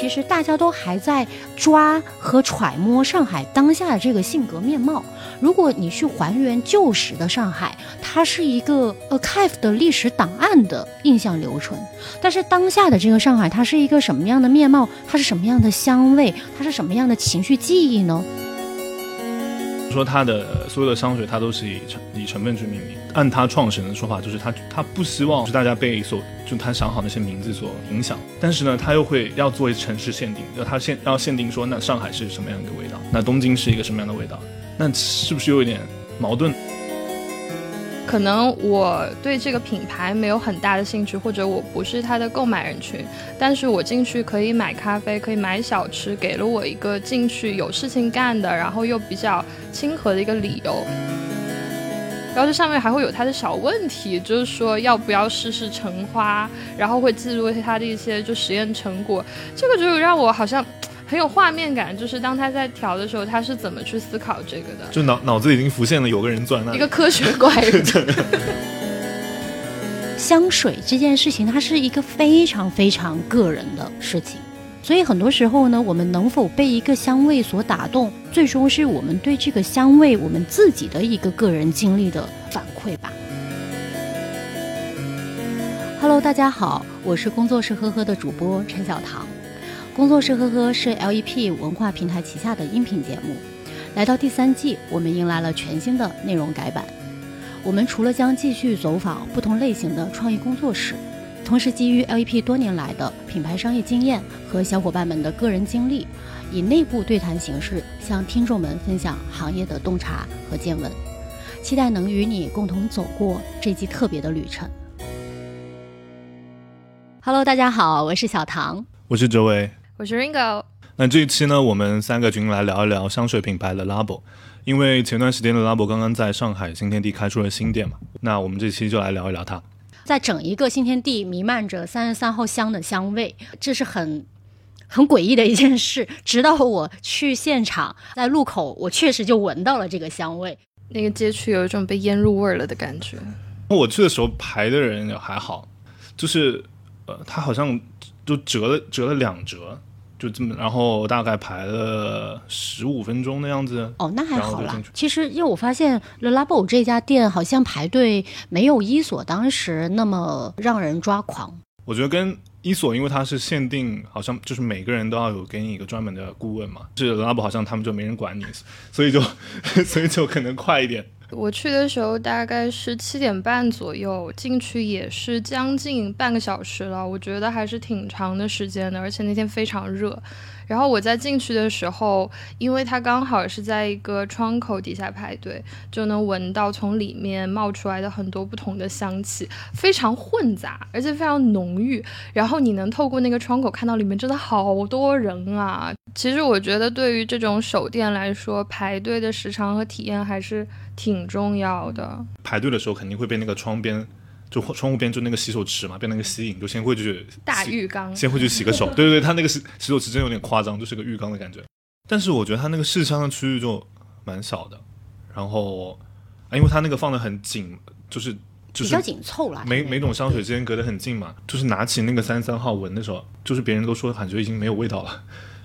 其实大家都还在抓和揣摩上海当下的这个性格面貌。如果你去还原旧时的上海，它是一个 archive 的历史档案的印象留存。但是当下的这个上海，它是一个什么样的面貌？它是什么样的香味？它是什么样的情绪记忆呢？说他的所有的香水，它都是以成以成分去命名。按他创始人的说法，就是他他不希望是大家被所就他想好那些名字所影响，但是呢，他又会要做一城市限定，要他限要限定说，那上海是什么样一个味道，那东京是一个什么样的味道，那是不是有一点矛盾？可能我对这个品牌没有很大的兴趣，或者我不是它的购买人群，但是我进去可以买咖啡，可以买小吃，给了我一个进去有事情干的，然后又比较亲和的一个理由。然后这上面还会有它的小问题，就是说要不要试试橙花，然后会记录一些它的一些就实验成果，这个就让我好像。很有画面感，就是当他在调的时候，他是怎么去思考这个的？就脑脑子已经浮现了有个人坐在那，一个科学怪人。香水这件事情，它是一个非常非常个人的事情，所以很多时候呢，我们能否被一个香味所打动，最终是我们对这个香味我们自己的一个个人经历的反馈吧。Hello，大家好，我是工作室呵呵的主播陈小棠。工作室呵呵是 LEP 文化平台旗下的音频节目，来到第三季，我们迎来了全新的内容改版。我们除了将继续走访不同类型的创意工作室，同时基于 LEP 多年来的品牌商业经验和小伙伴们的个人经历，以内部对谈形式向听众们分享行业的洞察和见闻，期待能与你共同走过这季特别的旅程。Hello，大家好，我是小唐，我是周伟。我是 Ringo。那这一期呢，我们三个群来聊一聊香水品牌的 Labo，因为前段时间的 Labo 刚刚在上海新天地开出了新店嘛，那我们这期就来聊一聊它。在整一个新天地弥漫着三十三号香的香味，这是很很诡异的一件事。直到我去现场，在路口，我确实就闻到了这个香味。那个街区有一种被腌入味了的感觉。我去的时候排的人也还好，就是呃，他好像就折了折了两折。就这么，然后大概排了十五分钟的样子。哦，那还好啦。其实，因为我发现 Le Labo 这家店好像排队没有伊索当时那么让人抓狂。我觉得跟伊索，因为它是限定，好像就是每个人都要有给你一个专门的顾问嘛。是 Le Labo 好像他们就没人管你，所以就 所以就可能快一点。我去的时候大概是七点半左右进去，也是将近半个小时了。我觉得还是挺长的时间的，而且那天非常热。然后我在进去的时候，因为它刚好是在一个窗口底下排队，就能闻到从里面冒出来的很多不同的香气，非常混杂，而且非常浓郁。然后你能透过那个窗口看到里面真的好多人啊！其实我觉得对于这种手店来说，排队的时长和体验还是挺重要的。排队的时候肯定会被那个窗边。就窗户边就那个洗手池嘛，被那个吸引，就先会去大浴缸，先会去洗个手。对对对，它那个洗洗手池真有点夸张，就是个浴缸的感觉。但是我觉得它那个试香的区域就蛮小的，然后啊，因为它那个放的很紧，就是就是比较紧凑了。每每种香水之间隔得很近嘛，就是拿起那个三三号闻的时候，就是别人都说感觉已经没有味道了。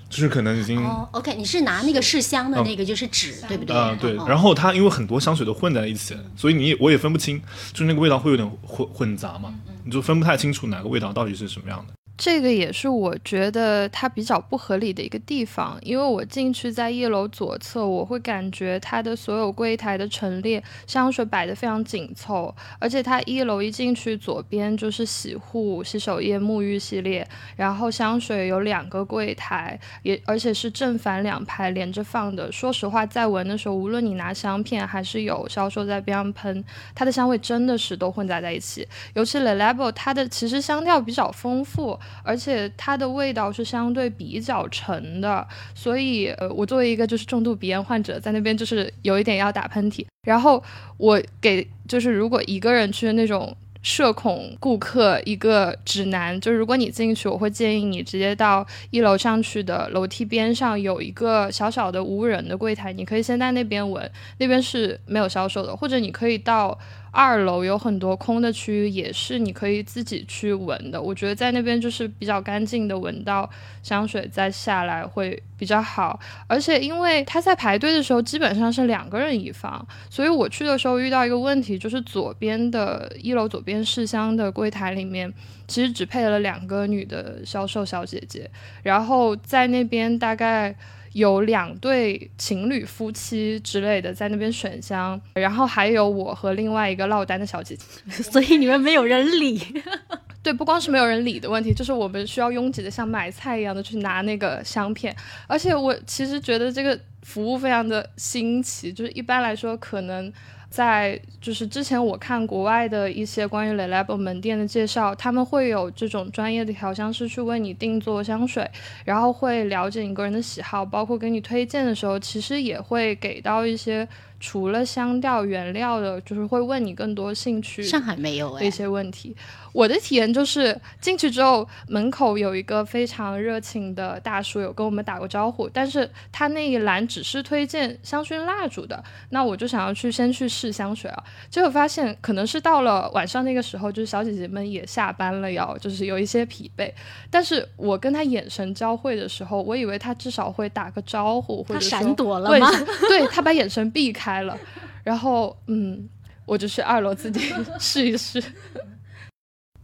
就是可能已经，OK，你是拿那个试香的那个就是纸，对不对？啊，对。然后它因为很多香水都混在一起，所以你我也分不清，就是那个味道会有点混混杂嘛，你就分不太清楚哪个味道到底是什么样的。这个也是我觉得它比较不合理的一个地方，因为我进去在一楼左侧，我会感觉它的所有柜台的陈列香水摆的非常紧凑，而且它一楼一进去左边就是洗护、洗手液、沐浴系列，然后香水有两个柜台，也而且是正反两排连着放的。说实话，在闻的时候，无论你拿香片还是有销售在边上喷，它的香味真的是都混杂在一起。尤其 Le Labo，它的其实香调比较丰富。而且它的味道是相对比较沉的，所以呃，我作为一个就是重度鼻炎患者，在那边就是有一点要打喷嚏。然后我给就是如果一个人去那种社恐顾客一个指南，就是如果你进去，我会建议你直接到一楼上去的楼梯边上有一个小小的无人的柜台，你可以先在那边闻，那边是没有销售的，或者你可以到。二楼有很多空的区域，也是你可以自己去闻的。我觉得在那边就是比较干净的闻到香水再下来会比较好。而且因为他在排队的时候基本上是两个人一房，所以我去的时候遇到一个问题，就是左边的一楼左边试香的柜台里面其实只配了两个女的销售小姐姐，然后在那边大概。有两对情侣夫妻之类的在那边选香，然后还有我和另外一个落单的小姐姐，所以你们没有人理。对，不光是没有人理的问题，就是我们需要拥挤的像买菜一样的去拿那个香片，而且我其实觉得这个服务非常的新奇，就是一般来说可能。在就是之前我看国外的一些关于 Le Labo 门店的介绍，他们会有这种专业的调香师去为你定做香水，然后会了解你个人的喜好，包括给你推荐的时候，其实也会给到一些。除了香调原料的，就是会问你更多兴趣。上海没有一些问题。我的体验就是进去之后，门口有一个非常热情的大叔，有跟我们打过招呼。但是他那一栏只是推荐香薰蜡烛的，那我就想要去先去试香水啊。结果发现可能是到了晚上那个时候，就是小姐姐们也下班了，要就是有一些疲惫。但是我跟他眼神交汇的时候，我以为他至少会打个招呼，或者闪躲了吗？对他把眼神避开。开了，然后嗯，我就去二楼自己 试一试。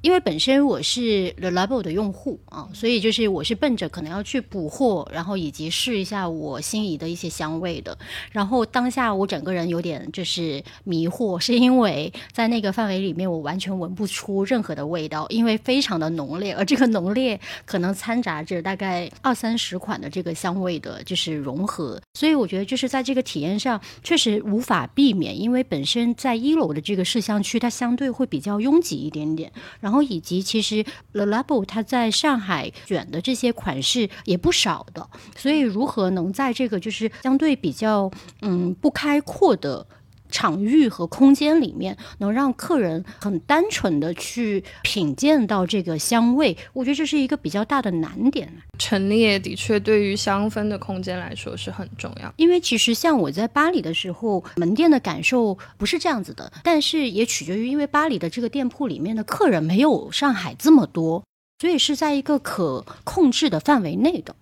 因为本身我是 The Label 的用户啊，所以就是我是奔着可能要去补货，然后以及试一下我心仪的一些香味的。然后当下我整个人有点就是迷惑，是因为在那个范围里面我完全闻不出任何的味道，因为非常的浓烈，而这个浓烈可能掺杂着大概二三十款的这个香味的，就是融合。所以我觉得就是在这个体验上确实无法避免，因为本身在一楼的这个试香区它相对会比较拥挤一点点，然后。然后以及其实 The Label 它在上海选的这些款式也不少的，所以如何能在这个就是相对比较嗯不开阔的。场域和空间里面，能让客人很单纯的去品鉴到这个香味，我觉得这是一个比较大的难点。陈列的确对于香氛的空间来说是很重要，因为其实像我在巴黎的时候，门店的感受不是这样子的，但是也取决于因为巴黎的这个店铺里面的客人没有上海这么多，所以是在一个可控制的范围内的。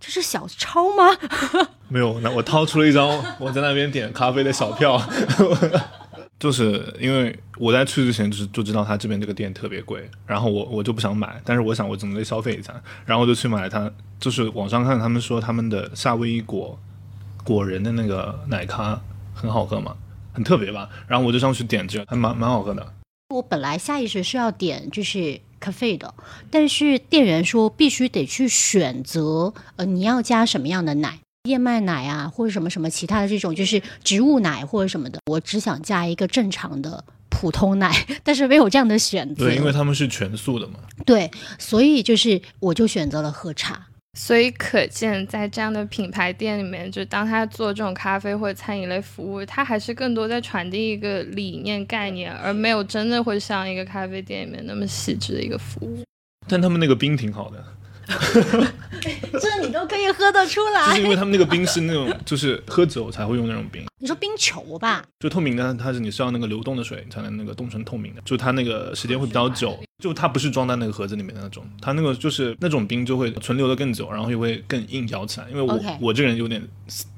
这是小抄吗？没有，那我掏出了一张我在那边点咖啡的小票，就是因为我在去之前就就知道他这边这个店特别贵，然后我我就不想买，但是我想我总得消费一下，然后我就去买了它。就是网上看他们说他们的夏威夷果果仁的那个奶咖很好喝嘛，很特别吧？然后我就上去点这个，还蛮蛮好喝的。我本来下意识是要点就是。咖啡的，但是店员说必须得去选择，呃，你要加什么样的奶，燕麦奶啊，或者什么什么其他的这种，就是植物奶或者什么的。我只想加一个正常的普通奶，但是没有这样的选择。对，因为他们是全素的嘛。对，所以就是我就选择了喝茶。所以可见，在这样的品牌店里面，就当他做这种咖啡或者餐饮类服务，他还是更多在传递一个理念概念，而没有真的会像一个咖啡店里面那么细致的一个服务。但他们那个冰挺好的。这你都可以喝得出来，就是因为他们那个冰是那种，就是喝酒才会用那种冰。你说冰球吧，就透明的，它是你需要那个流动的水才能那个冻成透明的，就它那个时间会比较久，就它不是装在那个盒子里面的那种，它那个就是那种冰就会存留的更久，然后又会更硬咬起来。因为我我这个人有点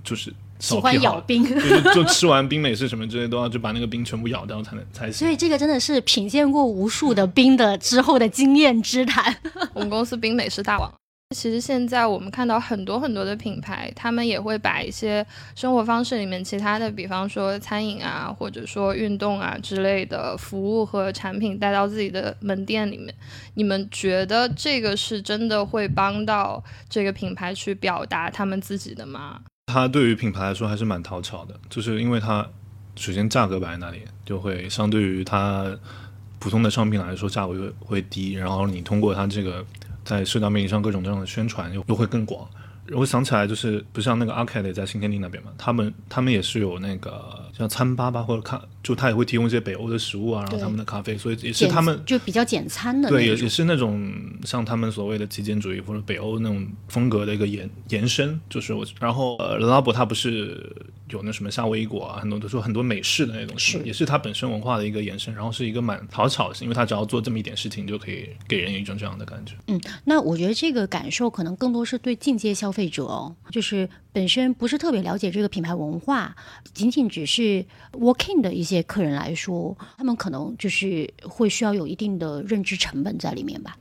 就是。喜欢咬冰，就就吃完冰美式什么之类都要就把那个冰全部咬掉才能才行。所以这个真的是品鉴过无数的冰的之后的经验之谈。我们公司冰美式大王。其实现在我们看到很多很多的品牌，他们也会把一些生活方式里面其他的，比方说餐饮啊，或者说运动啊之类的服务和产品带到自己的门店里面。你们觉得这个是真的会帮到这个品牌去表达他们自己的吗？它对于品牌来说还是蛮讨巧的，就是因为它首先价格摆在那里，就会相对于它普通的商品来说价格会会低，然后你通过它这个在社交媒体上各种各样的宣传又又会更广。我想起来就是不像那个 Arcade 在新天地那边嘛，他们他们也是有那个像餐吧吧或者咖就他也会提供一些北欧的食物啊，然后他们的咖啡，所以也是他们就比较简餐的对，也也是那种像他们所谓的极简主义或者北欧那种风格的一个延延伸，就是我，然后呃，拉伯他不是有那什么夏威夷果啊，很多都说很多美式的那种，是。也是他本身文化的一个延伸，然后是一个蛮讨巧的，因为他只要做这么一点事情，就可以给人一种这样的感觉。嗯，那我觉得这个感受可能更多是对进阶消费者哦，就是本身不是特别了解这个品牌文化，仅仅只是对 working 的一些客人来说，他们可能就是会需要有一定的认知成本在里面吧。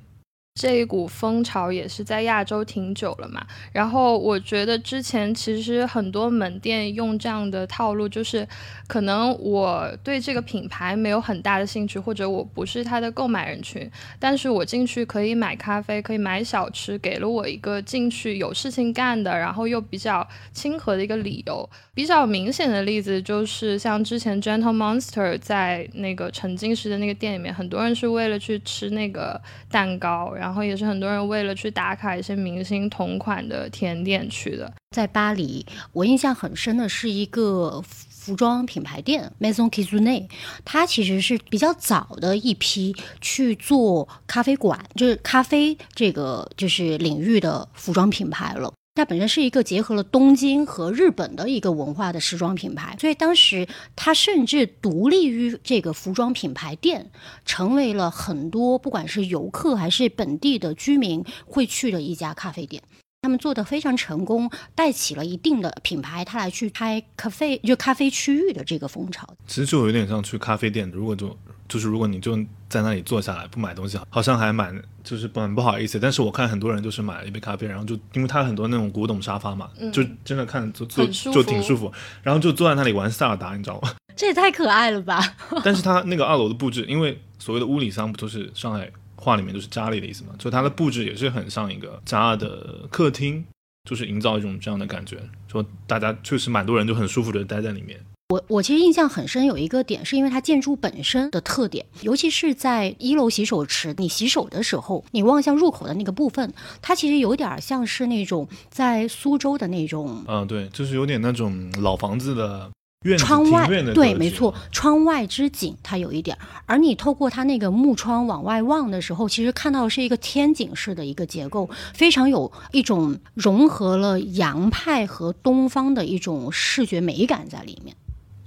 这一股风潮也是在亚洲挺久了嘛，然后我觉得之前其实很多门店用这样的套路，就是可能我对这个品牌没有很大的兴趣，或者我不是它的购买人群，但是我进去可以买咖啡，可以买小吃，给了我一个进去有事情干的，然后又比较亲和的一个理由。比较明显的例子就是像之前 Gentle Monster 在那个沉浸式的那个店里面，很多人是为了去吃那个蛋糕，然后然后也是很多人为了去打卡一些明星同款的甜点去的。在巴黎，我印象很深的是一个服装品牌店 Maison Kisune 它其实是比较早的一批去做咖啡馆，就是咖啡这个就是领域的服装品牌了。它本身是一个结合了东京和日本的一个文化的时装品牌，所以当时它甚至独立于这个服装品牌店，成为了很多不管是游客还是本地的居民会去的一家咖啡店。他们做的非常成功，带起了一定的品牌，他来去开咖啡就咖啡区域的这个风潮。其实就有点像去咖啡店，如果就就是如果你就在那里坐下来不买东西，好像还蛮就是蛮不好意思。但是我看很多人就是买了一杯咖啡，然后就因为它很多那种古董沙发嘛，就真的看就坐很舒服就挺舒服，然后就坐在那里玩塞尔达，你知道吗？这也太可爱了吧！但是它那个二楼的布置，因为所谓的屋里桑不都是上海话里面就是家里的意思嘛，所以它的布置也是很像一个家的客厅，就是营造一种这样的感觉，说大家确实蛮多人就很舒服的待在里面。我我其实印象很深，有一个点是因为它建筑本身的特点，尤其是在一楼洗手池，你洗手的时候，你望向入口的那个部分，它其实有点像是那种在苏州的那种嗯，对，就是有点那种老房子的院子窗外对，没错，窗外之景它有一点儿，而你透过它那个木窗往外望的时候，其实看到的是一个天井式的一个结构，非常有一种融合了洋派和东方的一种视觉美感在里面。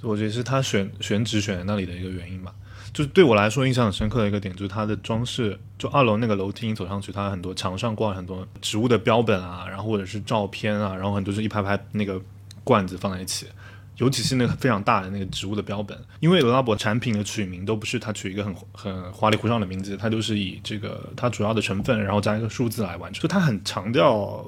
我觉得是他选选址选在那里的一个原因吧。就是对我来说印象很深刻的一个点，就是它的装饰。就二楼那个楼梯你走上去，它很多墙上挂了很多植物的标本啊，然后或者是照片啊，然后很多是一排排那个罐子放在一起。尤其是那个非常大的那个植物的标本，因为罗拉博产品的取名都不是他取一个很 很花里胡哨的名字，它都是以这个它主要的成分，然后加一个数字来完成。就它很强调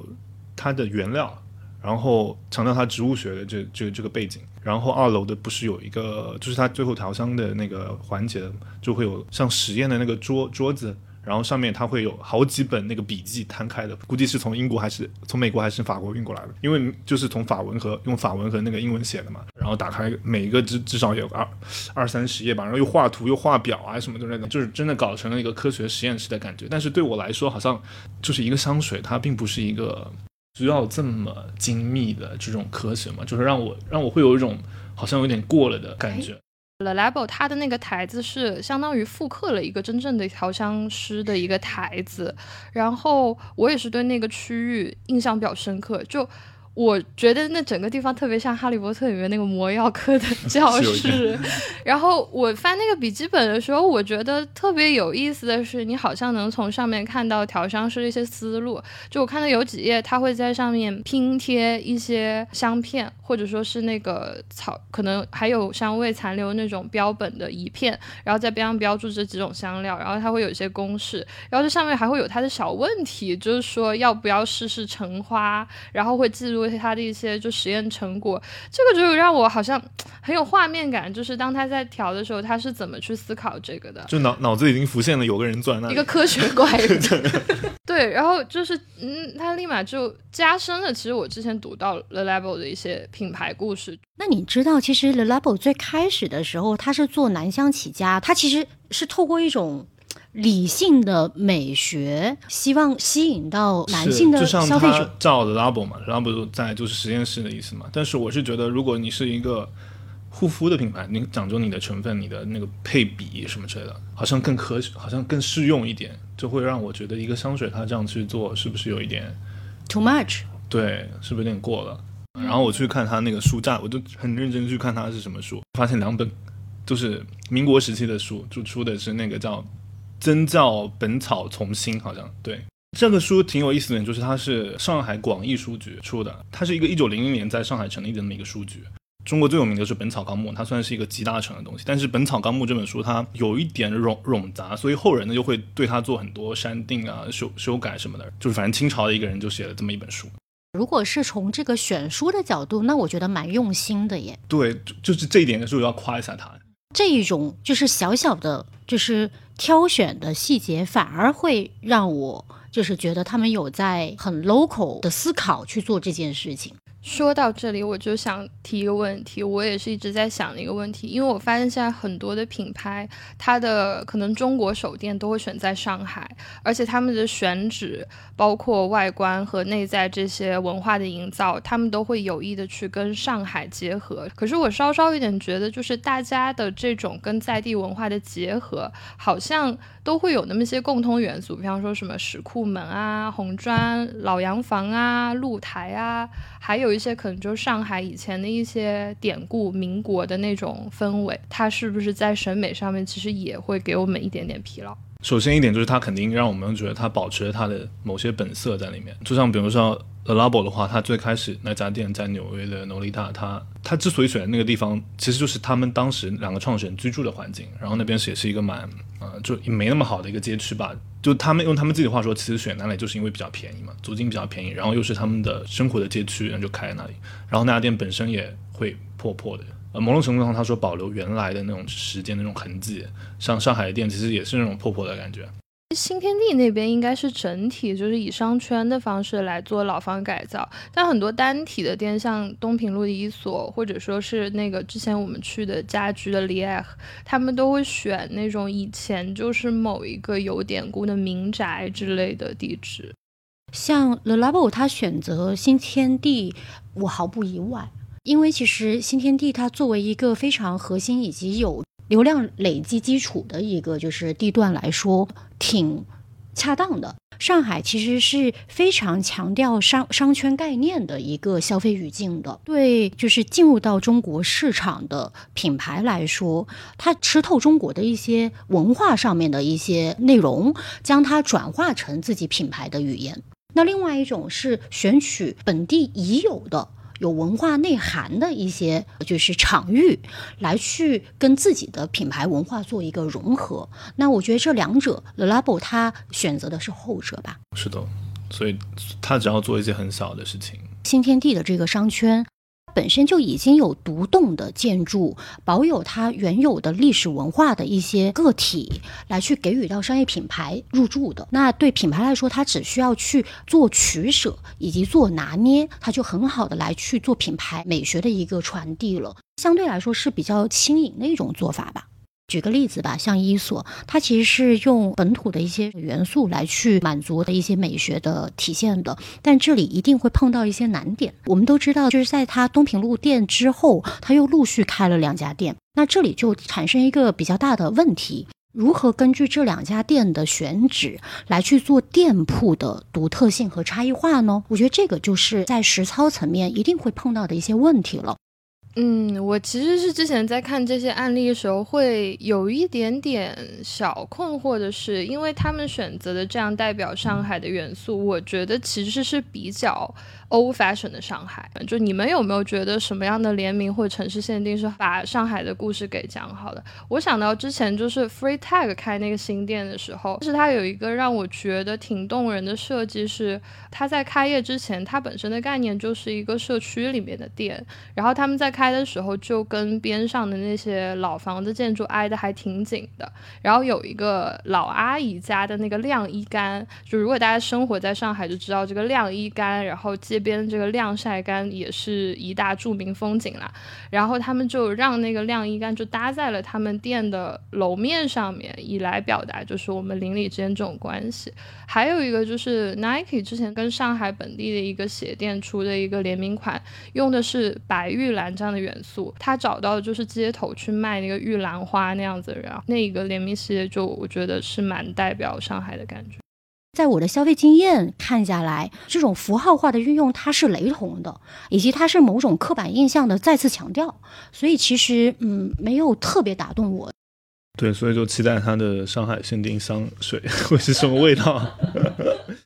它的原料，然后强调它植物学的这这这个背景。然后二楼的不是有一个，就是它最后调香的那个环节，就会有像实验的那个桌桌子，然后上面它会有好几本那个笔记摊开的，估计是从英国还是从美国还是法国运过来的，因为就是从法文和用法文和那个英文写的嘛。然后打开每一个至至少有二二三十页吧，然后又画图又画表啊什么的那种，就是真的搞成了一个科学实验室的感觉。但是对我来说，好像就是一个香水，它并不是一个。需要这么精密的这种科学吗，就是让我让我会有一种好像有点过了的感觉。The Label 它的那个台子是相当于复刻了一个真正的调香师的一个台子，然后我也是对那个区域印象比较深刻，就。我觉得那整个地方特别像《哈利波特》里面那个魔药课的教室。然后我翻那个笔记本的时候，我觉得特别有意思的是，你好像能从上面看到调香师的一些思路。就我看到有几页，他会在上面拼贴一些香片，或者说是那个草，可能还有香味残留那种标本的一片，然后在边上标注这几种香料，然后它会有一些公式，然后这上面还会有它的小问题，就是说要不要试试橙花，然后会记录它的一些就实验成果，这个就让我好像很有画面感，就是当他在调的时候，他是怎么去思考这个的。就脑脑子已经浮现了有个人坐在那里，一个科学怪人 对，然后就是，嗯，他立马就加深了。其实我之前读到 The Level 的一些品牌故事，那你知道，其实 The Labo 最开始的时候，他是做男香起家，他其实是透过一种理性的美学，希望吸引到男性的消费者。他叫的 labo 嘛，labo 在就是实验室的意思嘛。但是我是觉得，如果你是一个护肤的品牌，你讲究你的成分、你的那个配比什么之类的，好像更科学，好像更适用一点，就会让我觉得一个香水它这样去做是不是有一点 too much？对，是不是有点过了？然后我去看他那个书架，我就很认真去看他是什么书，发现两本就是民国时期的书，就出的是那个叫《曾教本草从新》，好像对。这个书挺有意思的，就是它是上海广义书局出的，它是一个一九零零年在上海成立的那么一个书局。中国最有名的是《本草纲目》，它算是一个集大成的东西。但是《本草纲目》这本书它有一点冗冗杂，所以后人呢就会对它做很多删定啊、修修改什么的。就是反正清朝的一个人就写了这么一本书。如果是从这个选书的角度，那我觉得蛮用心的耶。对，就是这一点是我要夸一下他。这一种就是小小的，就是挑选的细节，反而会让我就是觉得他们有在很 local 的思考去做这件事情。说到这里，我就想提一个问题，我也是一直在想的一个问题，因为我发现现在很多的品牌，它的可能中国首店都会选在上海，而且他们的选址，包括外观和内在这些文化的营造，他们都会有意的去跟上海结合。可是我稍稍有点觉得，就是大家的这种跟在地文化的结合，好像都会有那么些共通元素，比方说什么石库门啊、红砖老洋房啊、露台啊，还有。一些可能就是上海以前的一些典故，民国的那种氛围，它是不是在审美上面其实也会给我们一点点疲劳？首先一点就是它肯定让我们觉得它保持了它的某些本色在里面，就像比如说 Alabo 的话，它最开始那家店在纽约的诺丽塔，它它之所以选那个地方，其实就是他们当时两个创始人居住的环境，然后那边也是一个蛮呃就没那么好的一个街区吧。就他们用他们自己的话说，其实选那里就是因为比较便宜嘛，租金比较便宜，然后又是他们的生活的街区，然后就开在那里。然后那家店本身也会破破的，呃，某种程度上他说保留原来的那种时间的那种痕迹。像上海的店其实也是那种破破的感觉。新天地那边应该是整体就是以商圈的方式来做老房改造，但很多单体的店，像东平路的一所，或者说是那个之前我们去的家居的 Lier，他们都会选那种以前就是某一个有典故的民宅之类的地址。像 The Labo，他选择新天地，我毫不意外，因为其实新天地它作为一个非常核心以及有。流量累积基础的一个就是地段来说，挺恰当的。上海其实是非常强调商商圈概念的一个消费语境的。对，就是进入到中国市场的品牌来说，它吃透中国的一些文化上面的一些内容，将它转化成自己品牌的语言。那另外一种是选取本地已有的。有文化内涵的一些就是场域，来去跟自己的品牌文化做一个融合。那我觉得这两者，The Labo 他选择的是后者吧？是的，所以他只要做一些很小的事情。新天地的这个商圈。本身就已经有独栋的建筑，保有它原有的历史文化的一些个体，来去给予到商业品牌入驻的。那对品牌来说，它只需要去做取舍以及做拿捏，它就很好的来去做品牌美学的一个传递了。相对来说是比较轻盈的一种做法吧。举个例子吧，像伊索，它其实是用本土的一些元素来去满足的一些美学的体现的，但这里一定会碰到一些难点。我们都知道，就是在它东平路店之后，它又陆续开了两家店，那这里就产生一个比较大的问题：如何根据这两家店的选址来去做店铺的独特性和差异化呢？我觉得这个就是在实操层面一定会碰到的一些问题了。嗯，我其实是之前在看这些案例的时候，会有一点点小困惑的是，因为他们选择的这样代表上海的元素，我觉得其实是比较。Old fashion 的上海，就你们有没有觉得什么样的联名或城市限定是把上海的故事给讲好的？我想到之前就是 Free Tag 开那个新店的时候，是它有一个让我觉得挺动人的设计，是它在开业之前，它本身的概念就是一个社区里面的店，然后他们在开的时候就跟边上的那些老房子建筑挨得还挺紧的，然后有一个老阿姨家的那个晾衣杆，就如果大家生活在上海就知道这个晾衣杆，然后接。边这个晾晒杆也是一大著名风景啦，然后他们就让那个晾衣杆就搭在了他们店的楼面上面，以来表达就是我们邻里之间这种关系。还有一个就是 Nike 之前跟上海本地的一个鞋店出的一个联名款，用的是白玉兰这样的元素。他找到的就是街头去卖那个玉兰花那样子的人，那一个联名系列就我觉得是蛮代表上海的感觉。在我的消费经验看下来，这种符号化的运用它是雷同的，以及它是某种刻板印象的再次强调，所以其实嗯没有特别打动我。对，所以就期待它的上海限定香水会是什么味道。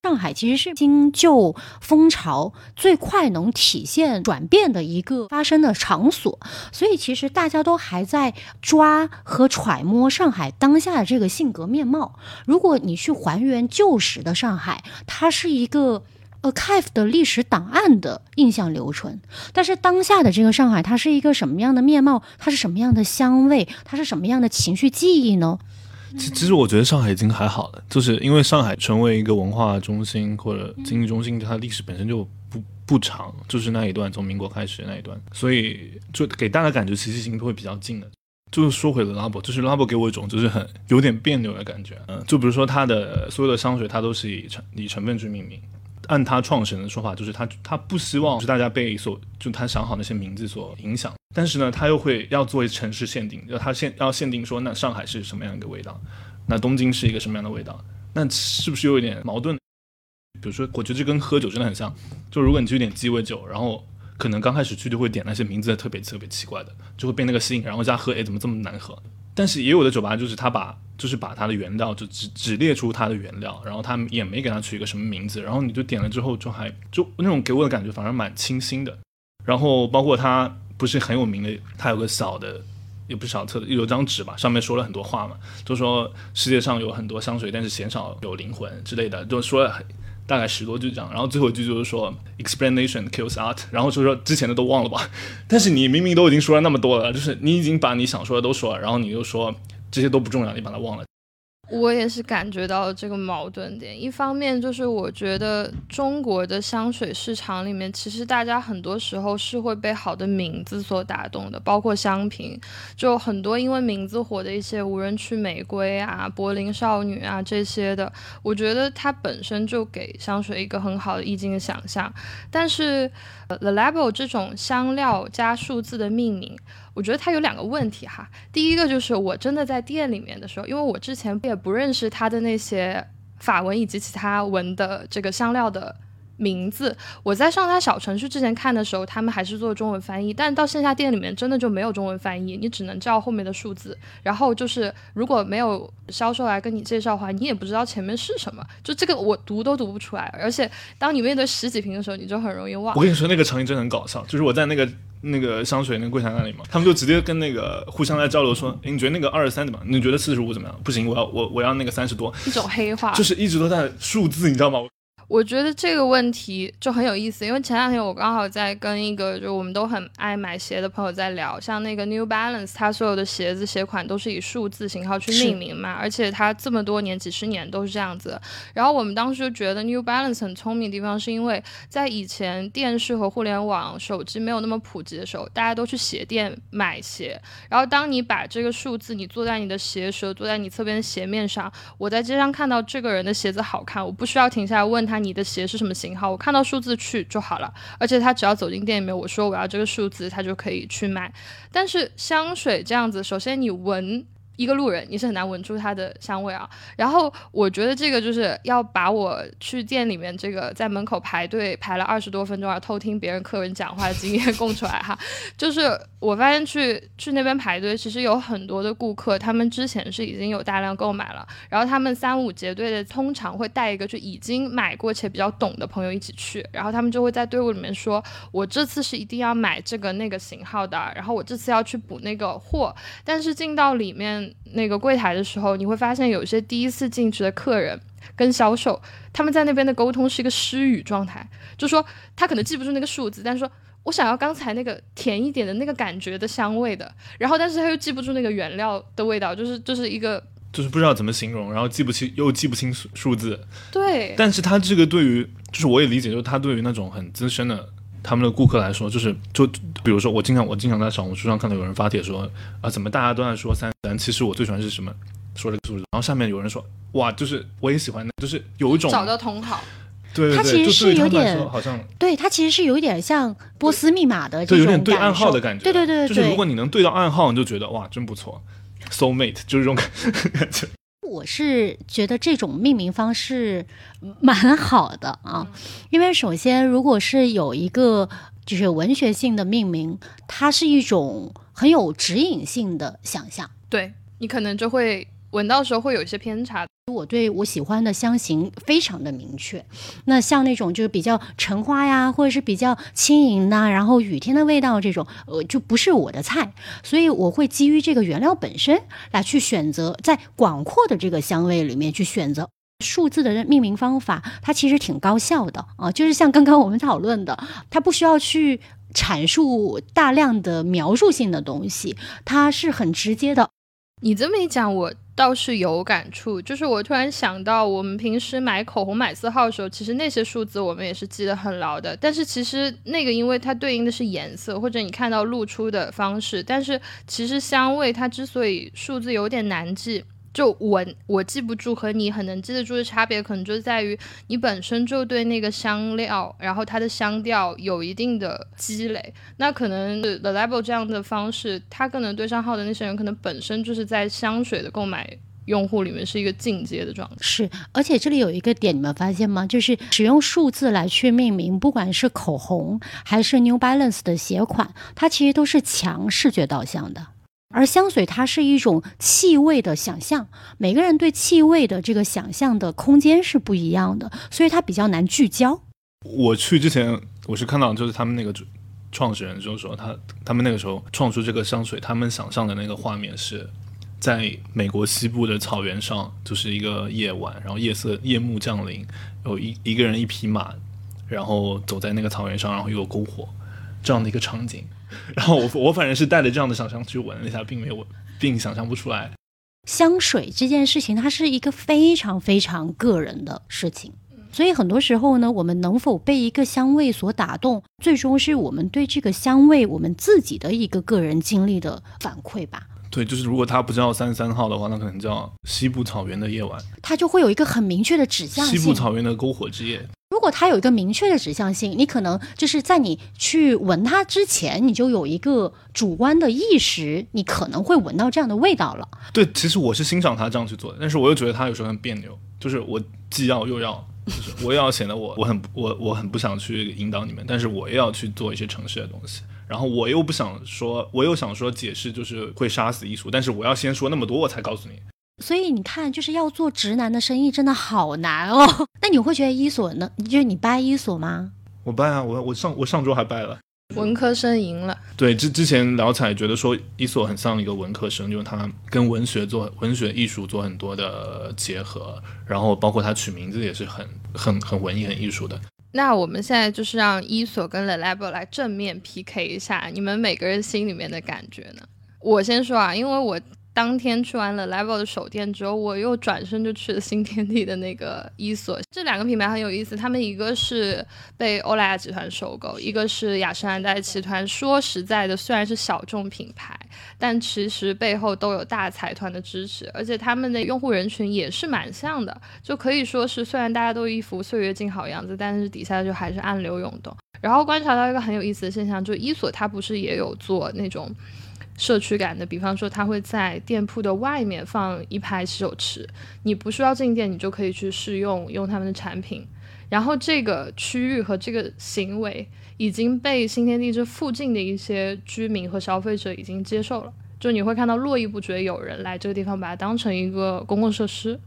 上海其实是新旧风潮最快能体现转变的一个发生的场所，所以其实大家都还在抓和揣摩上海当下的这个性格面貌。如果你去还原旧时的上海，它是一个。a c i v e 的历史档案的印象留存，但是当下的这个上海，它是一个什么样的面貌？它是什么样的香味？它是什么样的情绪记忆呢？其其实我觉得上海已经还好了，就是因为上海成为一个文化中心或者经济中心，它历史本身就不不长，就是那一段从民国开始那一段，所以就给大家感觉其实性都会比较近了。就是说回了拉布就是拉布给我一种就是很有点别扭的感觉。嗯，就比如说它的所有的香水，它都是以成以成分去命名。按他创始人的说法，就是他他不希望是大家被所就他想好那些名字所影响，但是呢，他又会要做城市限定，要他限要限定说，那上海是什么样一个味道，那东京是一个什么样的味道，那是不是有一点矛盾？比如说，我觉得这跟喝酒真的很像，就如果你去点鸡尾酒，然后可能刚开始去就会点那些名字特别特别奇怪的，就会被那个吸引，然后加喝，哎，怎么这么难喝？但是也有的酒吧就是他把。就是把它的原料就只只列出它的原料，然后他也没给它取一个什么名字，然后你就点了之后就还就那种给我的感觉反而蛮清新的。然后包括它不是很有名的，它有个小的也不是小册子，有张纸吧，上面说了很多话嘛，就说世界上有很多香水，但是鲜少有灵魂之类的，就说了大概十多句这样。然后最后一句就是说 explanation kills art，然后就说之前的都忘了吧。但是你明明都已经说了那么多了，就是你已经把你想说的都说了，然后你又说。这些都不重要，你把它忘了。我也是感觉到这个矛盾点，一方面就是我觉得中国的香水市场里面，其实大家很多时候是会被好的名字所打动的，包括香瓶，就很多因为名字火的一些无人区玫瑰啊、柏林少女啊这些的，我觉得它本身就给香水一个很好的意境的想象。但是，The Label 这种香料加数字的命名。我觉得它有两个问题哈，第一个就是我真的在店里面的时候，因为我之前也不认识它的那些法文以及其他文的这个香料的。名字，我在上它小程序之前看的时候，他们还是做中文翻译，但到线下店里面真的就没有中文翻译，你只能叫后面的数字。然后就是如果没有销售来跟你介绍的话，你也不知道前面是什么，就这个我读都读不出来。而且当你面对十几瓶的时候，你就很容易忘。我跟你说那个场景真的很搞笑，就是我在那个那个香水那个柜台那里嘛，他们就直接跟那个互相在交流说，哎，你觉得那个二十三怎么样？你觉得四十五怎么样？不行，我要我我要那个三十多。一种黑化，就是一直都在数字，你知道吗？我觉得这个问题就很有意思，因为前两天我刚好在跟一个就我们都很爱买鞋的朋友在聊，像那个 New Balance，它所有的鞋子鞋款都是以数字型号去命名嘛，而且它这么多年几十年都是这样子。然后我们当时就觉得 New Balance 很聪明的地方，是因为在以前电视和互联网、手机没有那么普及的时候，大家都去鞋店买鞋。然后当你把这个数字，你坐在你的鞋舌，坐在你侧边的鞋面上，我在街上看到这个人的鞋子好看，我不需要停下来问他。你的鞋是什么型号？我看到数字去就好了，而且他只要走进店里面，我说我要这个数字，他就可以去买。但是香水这样子，首先你闻。一个路人，你是很难闻出它的香味啊。然后我觉得这个就是要把我去店里面这个在门口排队排了二十多分钟，而偷听别人客人讲话的经验供出来哈。就是我发现去去那边排队，其实有很多的顾客，他们之前是已经有大量购买了，然后他们三五结队的，通常会带一个就已经买过且比较懂的朋友一起去，然后他们就会在队伍里面说：“我这次是一定要买这个那个型号的，然后我这次要去补那个货。”但是进到里面。那个柜台的时候，你会发现有些第一次进去的客人跟销售，他们在那边的沟通是一个失语状态，就说他可能记不住那个数字，但是说我想要刚才那个甜一点的那个感觉的香味的，然后但是他又记不住那个原料的味道，就是就是一个就是不知道怎么形容，然后记不清又记不清数数字，对，但是他这个对于就是我也理解，就是他对于那种很资深的。他们的顾客来说，就是就比如说，我经常我经常在小红书上看到有人发帖说啊，怎么大家都在说三三，其实我最喜欢是什么？说这个数字，然后下面有人说哇，就是我也喜欢，就是有一种找到同好，对对对，它其实是有点好像对，它其实是有一点像波斯密码的这对，有点对暗号的感觉。对对对对就是如果你能对到暗号，你就觉得哇，真不错，soul mate 就是这种感感觉。我是觉得这种命名方式蛮好的啊，因为首先，如果是有一个就是文学性的命名，它是一种很有指引性的想象。对你可能就会闻到时候会有一些偏差。我对我喜欢的香型非常的明确，那像那种就是比较橙花呀，或者是比较轻盈的，然后雨天的味道这种，呃，就不是我的菜，所以我会基于这个原料本身来去选择，在广阔的这个香味里面去选择。数字的命名方法，它其实挺高效的啊，就是像刚刚我们讨论的，它不需要去阐述大量的描述性的东西，它是很直接的。你这么一讲，我倒是有感触。就是我突然想到，我们平时买口红买色号的时候，其实那些数字我们也是记得很牢的。但是其实那个，因为它对应的是颜色，或者你看到露出的方式。但是其实香味它之所以数字有点难记。就我我记不住和你很能记得住的差别，可能就在于你本身就对那个香料，然后它的香调有一定的积累。那可能 The Level 这样的方式，它更能对上号的那些人，可能本身就是在香水的购买用户里面是一个进阶的状态。是，而且这里有一个点，你们发现吗？就是使用数字来去命名，不管是口红还是 New Balance 的鞋款，它其实都是强视觉导向的。而香水它是一种气味的想象，每个人对气味的这个想象的空间是不一样的，所以它比较难聚焦。我去之前，我是看到就是他们那个创始人就是说他他们那个时候创出这个香水，他们想象的那个画面是在美国西部的草原上，就是一个夜晚，然后夜色夜幕降临，有一一个人一匹马，然后走在那个草原上，然后有篝火这样的一个场景。然后我我反正是带着这样的想象去闻了一下，并没有并想象不出来。香水这件事情，它是一个非常非常个人的事情，所以很多时候呢，我们能否被一个香味所打动，最终是我们对这个香味我们自己的一个个人经历的反馈吧。对，就是如果它不叫三十三号的话，那可能叫西部草原的夜晚，它就会有一个很明确的指向性。西部草原的篝火之夜。如果它有一个明确的指向性，你可能就是在你去闻它之前，你就有一个主观的意识，你可能会闻到这样的味道了。对，其实我是欣赏他这样去做的，但是我又觉得他有时候很别扭，就是我既要又要，就是我也要显得我我很我我很不想去引导你们，但是我又要去做一些城市的东西，然后我又不想说，我又想说解释就是会杀死艺术，但是我要先说那么多我才告诉你。所以你看，就是要做直男的生意，真的好难哦。那你会觉得伊索呢？就是你掰伊索吗？我掰啊，我我上我上周还掰了。文科生赢了，对，之之前聊起来觉得说伊索很像一个文科生，就是他跟文学做文学艺术做很多的结合，然后包括他取名字也是很很很文艺很艺术的。那我们现在就是让伊索跟 The Label 来正面 PK 一下，你们每个人心里面的感觉呢？我先说啊，因为我。当天去完了 Level 的首店之后，我又转身就去了新天地的那个伊索。这两个品牌很有意思，他们一个是被欧莱雅集团收购，一个是雅诗兰黛集团。说实在的，虽然是小众品牌，但其实背后都有大财团的支持，而且他们的用户人群也是蛮像的，就可以说是虽然大家都一副岁月静好样子，但是底下就还是暗流涌动。然后观察到一个很有意思的现象，就伊索它不是也有做那种。社区感的，比方说，他会在店铺的外面放一排洗手池，你不需要进店，你就可以去试用用他们的产品。然后这个区域和这个行为已经被新天地这附近的一些居民和消费者已经接受了，就你会看到络绎不绝有人来这个地方，把它当成一个公共设施。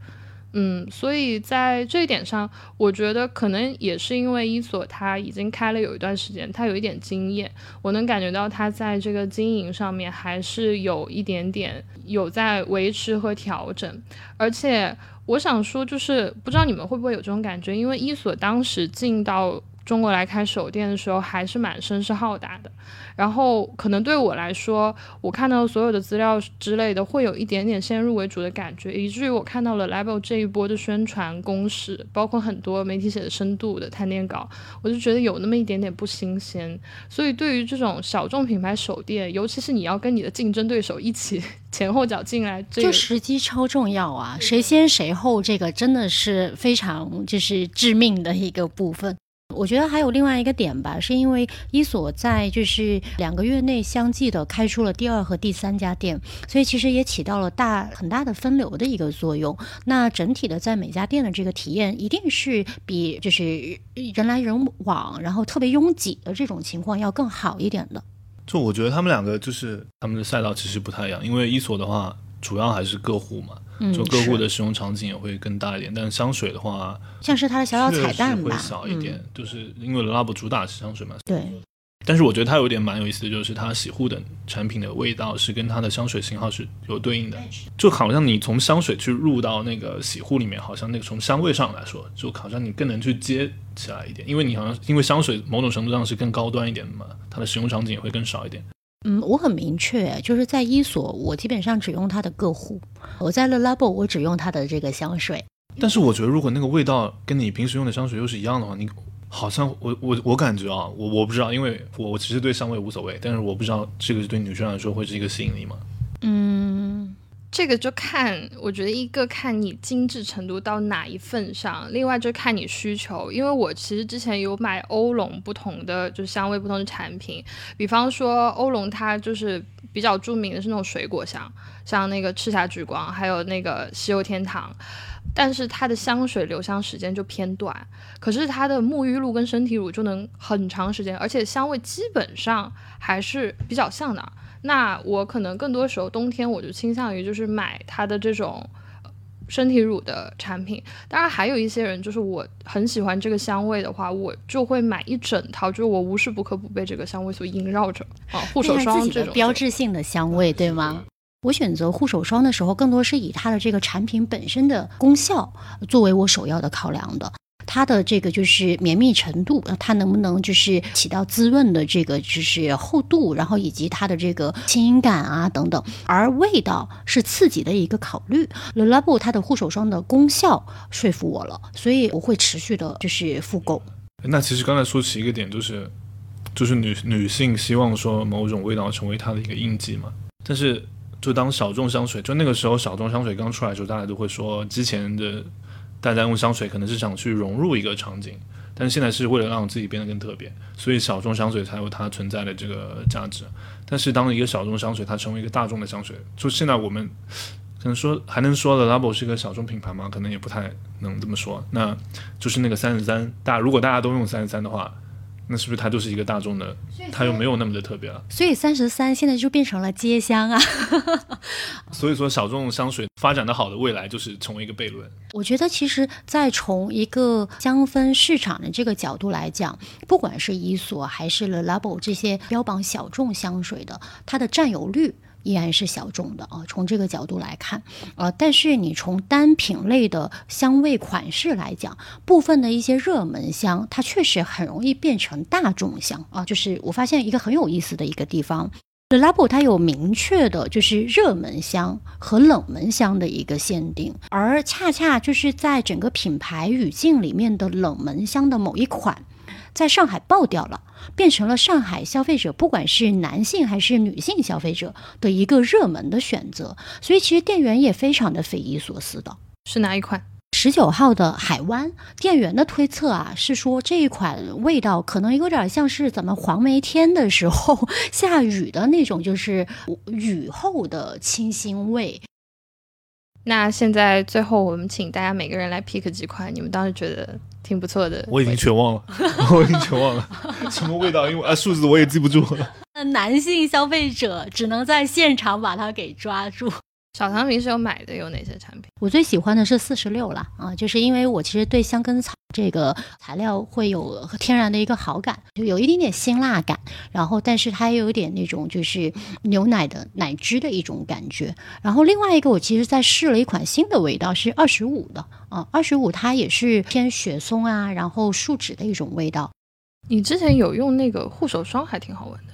嗯，所以在这一点上，我觉得可能也是因为伊索他已经开了有一段时间，他有一点经验，我能感觉到他在这个经营上面还是有一点点有在维持和调整。而且我想说，就是不知道你们会不会有这种感觉，因为伊索当时进到中国来开手店的时候，还是蛮声势浩大的。然后可能对我来说，我看到所有的资料之类的，会有一点点先入为主的感觉，以至于我看到了 Label 这一波的宣传攻势，包括很多媒体写的深度的探店稿，我就觉得有那么一点点不新鲜。所以对于这种小众品牌手店，尤其是你要跟你的竞争对手一起前后脚进来，就时机超重要啊！谁先谁后，这个真的是非常就是致命的一个部分。我觉得还有另外一个点吧，是因为伊索在就是两个月内相继的开出了第二和第三家店，所以其实也起到了大很大的分流的一个作用。那整体的在每家店的这个体验，一定是比就是人来人往，然后特别拥挤的这种情况要更好一点的。就我觉得他们两个就是他们的赛道其实不太一样，因为伊索的话主要还是个户嘛。就个户的使用场景也会更大一点，但是香水的话，像是它的小小彩蛋吧，会小一点，就是因为 Lab 主打是香水嘛。对。但是我觉得它有点蛮有意思的，就是它洗护的产品的味道是跟它的香水型号是有对应的，就好像你从香水去入到那个洗护里面，好像那个从香味上来说，就好像你更能去接起来一点，因为你好像因为香水某种程度上是更高端一点的嘛，它的使用场景也会更少一点。嗯，我很明确，就是在伊索，我基本上只用它的个护；我在 Le Labo，我只用它的这个香水。但是我觉得，如果那个味道跟你平时用的香水又是一样的话，你好像我我我感觉啊，我我不知道，因为我我其实对香味无所谓，但是我不知道这个对女生来说会是一个吸引力吗？嗯。这个就看，我觉得一个看你精致程度到哪一份上，另外就看你需求。因为我其实之前有买欧龙不同的，就是香味不同的产品，比方说欧龙它就是比较著名的是那种水果香，像那个赤霞橘光，还有那个西柚天堂，但是它的香水留香时间就偏短，可是它的沐浴露跟身体乳就能很长时间，而且香味基本上还是比较像的。那我可能更多时候冬天我就倾向于就是买它的这种身体乳的产品。当然还有一些人就是我很喜欢这个香味的话，我就会买一整套，就是我无时不刻不被这个香味所萦绕着啊。护手霜这种标志性的香味，对吗？我选择护手霜的时候，更多是以它的这个产品本身的功效作为我首要的考量的。它的这个就是绵密程度，它能不能就是起到滋润的这个就是厚度，然后以及它的这个轻盈感啊等等，而味道是刺激的一个考虑。Le Labo 它的护手霜的功效说服我了，所以我会持续的就是复购。那其实刚才说起一个点，就是就是女女性希望说某种味道成为她的一个印记嘛，但是就当小众香水，就那个时候小众香水刚出来的时候，大家都会说之前的。大家用香水可能是想去融入一个场景，但是现在是为了让自己变得更特别，所以小众香水才有它存在的这个价值。但是当一个小众香水它成为一个大众的香水，就现在我们可能说还能说的 l a b o 是一个小众品牌吗？可能也不太能这么说。那就是那个三十三，大如果大家都用三十三的话。那是不是它就是一个大众的？它又没有那么的特别了。所以三十三现在就变成了街香啊。所以说小众香水发展的好的未来就是成为一个悖论。我觉得其实，在从一个香氛市场的这个角度来讲，不管是伊索还是 Le Labo 这些标榜小众香水的，它的占有率。依然是小众的啊，从这个角度来看，呃，但是你从单品类的香味款式来讲，部分的一些热门香，它确实很容易变成大众香啊。就是我发现一个很有意思的一个地方，The Labo 它有明确的就是热门香和冷门香的一个限定，而恰恰就是在整个品牌语境里面的冷门香的某一款。在上海爆掉了，变成了上海消费者，不管是男性还是女性消费者的一个热门的选择。所以其实店员也非常的匪夷所思的，是哪一款？十九号的海湾店员的推测啊，是说这一款味道可能有点像是咱们黄梅天的时候下雨的那种，就是雨后的清新味。那现在最后我们请大家每个人来 pick 几款，你们当时觉得？挺不错的，我已经全忘了，我已经全忘了什么味道，因为啊数字我也记不住了。男性消费者只能在现场把它给抓住。小唐平时有买的有哪些产品？我最喜欢的是四十六了啊，就是因为我其实对香根草这个材料会有天然的一个好感，就有一点点辛辣感，然后但是它又有点那种就是牛奶的奶汁的一种感觉。然后另外一个我其实在试了一款新的味道，是二十五的啊，二十五它也是偏雪松啊，然后树脂的一种味道。你之前有用那个护手霜，还挺好闻的。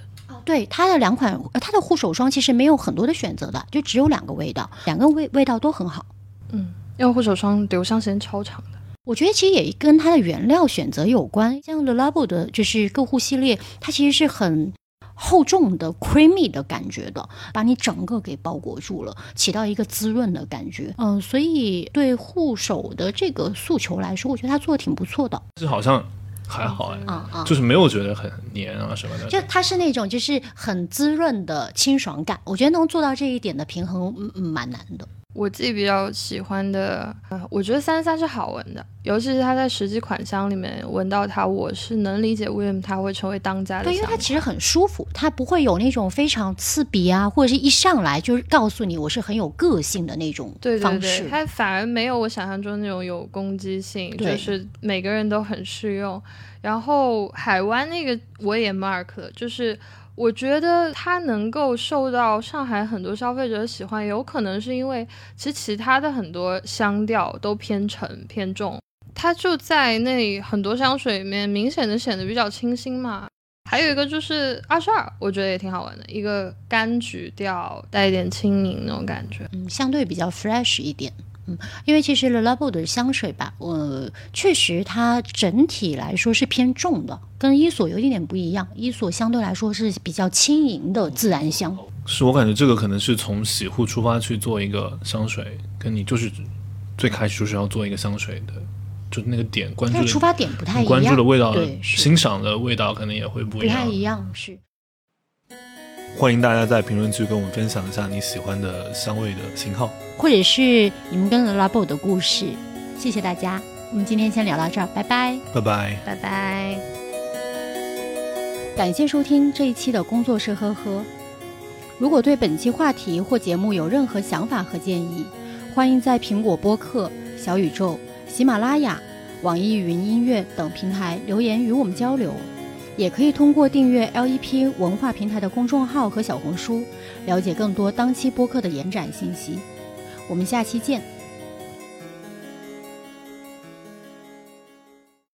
对它的两款，呃它的护手霜其实没有很多的选择的，就只有两个味道，两个味味道都很好。嗯，因为护手霜留香时间超长的。我觉得其实也跟它的原料选择有关，像 Le Labo 的就是个护系列，它其实是很厚重的 creamy 的感觉的，把你整个给包裹住了，起到一个滋润的感觉。嗯，所以对护手的这个诉求来说，我觉得它做的挺不错的。是好像还好哎，啊啊，就是没有觉得很黏啊什么的。就它是那种就是很滋润的清爽感，我觉得能做到这一点的平衡，嗯嗯，蛮难的。我自己比较喜欢的，呃，我觉得三三是好闻的，尤其是它在实际款香里面闻到它，我是能理解为什么它会成为当家的对，因为它其实很舒服，它不会有那种非常刺鼻啊，或者是一上来就是告诉你我是很有个性的那种对对方式。对，它反而没有我想象中那种有攻击性，就是每个人都很适用。然后海湾那个我也 mark 了，就是我觉得它能够受到上海很多消费者的喜欢，有可能是因为其实其他的很多香调都偏沉偏重，它就在那很多香水里面明显的显得比较清新嘛。还有一个就是二十二，我觉得也挺好闻的，一个柑橘调带一点轻盈那种感觉。嗯，相对比较 fresh 一点。嗯，因为其实 Le Labo 的香水吧，呃，确实它整体来说是偏重的，跟伊索有一点点不一样。伊索相对来说是比较轻盈的自然香。是我感觉这个可能是从洗护出发去做一个香水，跟你就是最开始就是要做一个香水的，就那个点关注它的出发点不太关一样，关注的味道，对，欣赏的味道可能也会不不一样。不太一样，是。欢迎大家在评论区跟我们分享一下你喜欢的香味的型号。或者是你们跟 Le Labo 的故事。谢谢大家，我们今天先聊到这儿，拜拜。拜拜。拜拜。感谢收听这一期的工作室呵呵。如果对本期话题或节目有任何想法和建议，欢迎在苹果播客、小宇宙、喜马拉雅、网易云音乐等平台留言与我们交流，也可以通过订阅 LEP 文化平台的公众号和小红书，了解更多当期播客的延展信息。我们下期见。